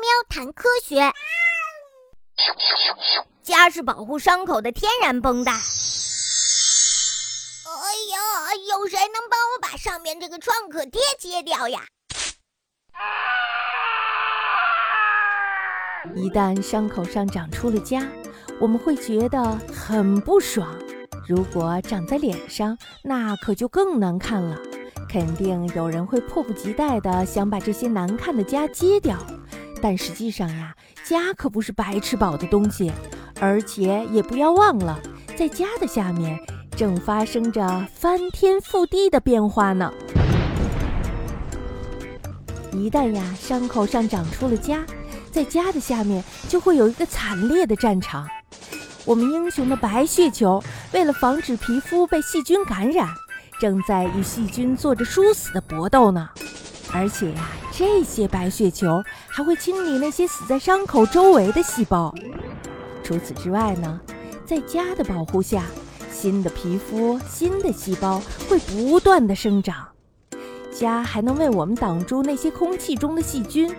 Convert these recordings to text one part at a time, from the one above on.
喵谈科学。痂是保护伤口的天然绷带。哎呀，有谁能帮我把上面这个创可贴揭掉呀？一旦伤口上长出了痂，我们会觉得很不爽。如果长在脸上，那可就更难看了。肯定有人会迫不及待地想把这些难看的痂揭掉，但实际上呀，痂可不是白吃饱的东西，而且也不要忘了，在痂的下面正发生着翻天覆地的变化呢。一旦呀，伤口上长出了痂，在痂的下面就会有一个惨烈的战场。我们英雄的白血球为了防止皮肤被细菌感染。正在与细菌做着殊死的搏斗呢，而且呀，这些白血球还会清理那些死在伤口周围的细胞。除此之外呢，在痂的保护下，新的皮肤、新的细胞会不断的生长。痂还能为我们挡住那些空气中的细菌，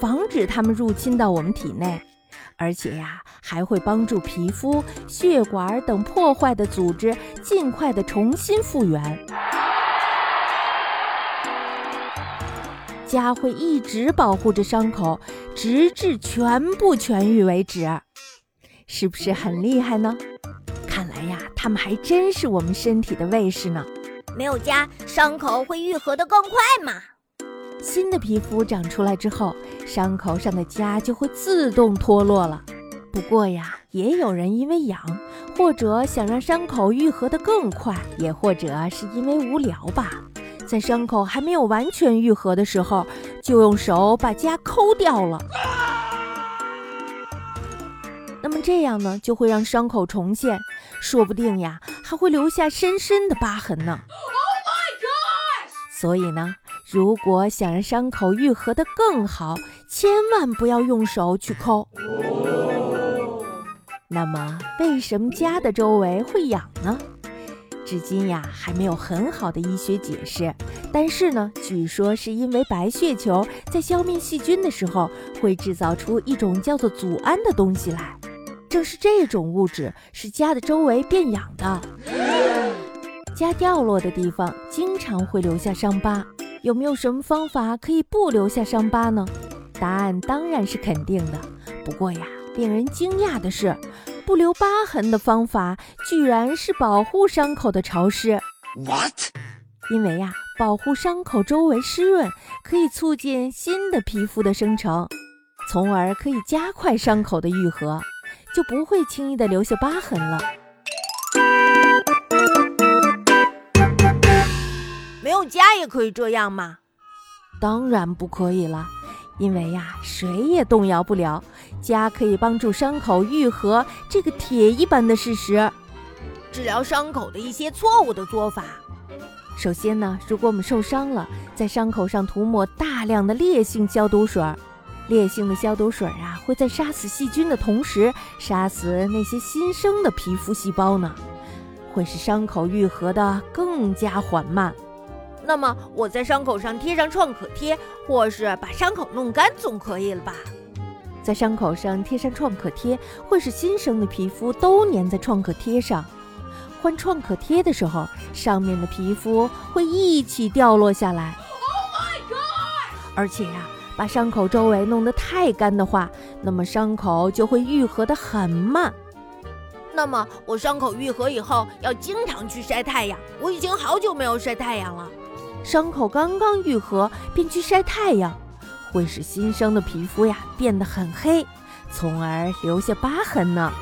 防止它们入侵到我们体内。而且呀，还会帮助皮肤、血管等破坏的组织尽快的重新复原。痂会一直保护着伤口，直至全部痊愈为止。是不是很厉害呢？看来呀，它们还真是我们身体的卫士呢。没有痂，伤口会愈合得更快嘛？新的皮肤长出来之后。伤口上的痂就会自动脱落了。不过呀，也有人因为痒，或者想让伤口愈合得更快，也或者是因为无聊吧，在伤口还没有完全愈合的时候，就用手把痂抠掉了。那么这样呢，就会让伤口重现，说不定呀，还会留下深深的疤痕呢。所以呢。如果想让伤口愈合的更好，千万不要用手去抠。那么，为什么痂的周围会痒呢？至今呀，还没有很好的医学解释。但是呢，据说是因为白血球在消灭细菌的时候，会制造出一种叫做组胺的东西来。正是这种物质使家的周围变痒的。家掉落的地方经常会留下伤疤。有没有什么方法可以不留下伤疤呢？答案当然是肯定的。不过呀，令人惊讶的是，不留疤痕的方法居然是保护伤口的潮湿。What？因为呀，保护伤口周围湿润，可以促进新的皮肤的生成，从而可以加快伤口的愈合，就不会轻易的留下疤痕了。没有家也可以这样吗？当然不可以了，因为呀，谁也动摇不了痂可以帮助伤口愈合这个铁一般的事实。治疗伤口的一些错误的做法。首先呢，如果我们受伤了，在伤口上涂抹大量的烈性消毒水，烈性的消毒水啊，会在杀死细菌的同时，杀死那些新生的皮肤细胞呢，会使伤口愈合的更加缓慢。那么我在伤口上贴上创可贴，或是把伤口弄干，总可以了吧？在伤口上贴上创可贴，会使新生的皮肤都粘在创可贴上。换创可贴的时候，上面的皮肤会一起掉落下来。而且呀，把伤口周围弄得太干的话，那么伤口就会愈合得很慢。那么我伤口愈合以后要经常去晒太阳，我已经好久没有晒太阳了。伤口刚刚愈合便去晒太阳，会使新生的皮肤呀变得很黑，从而留下疤痕呢。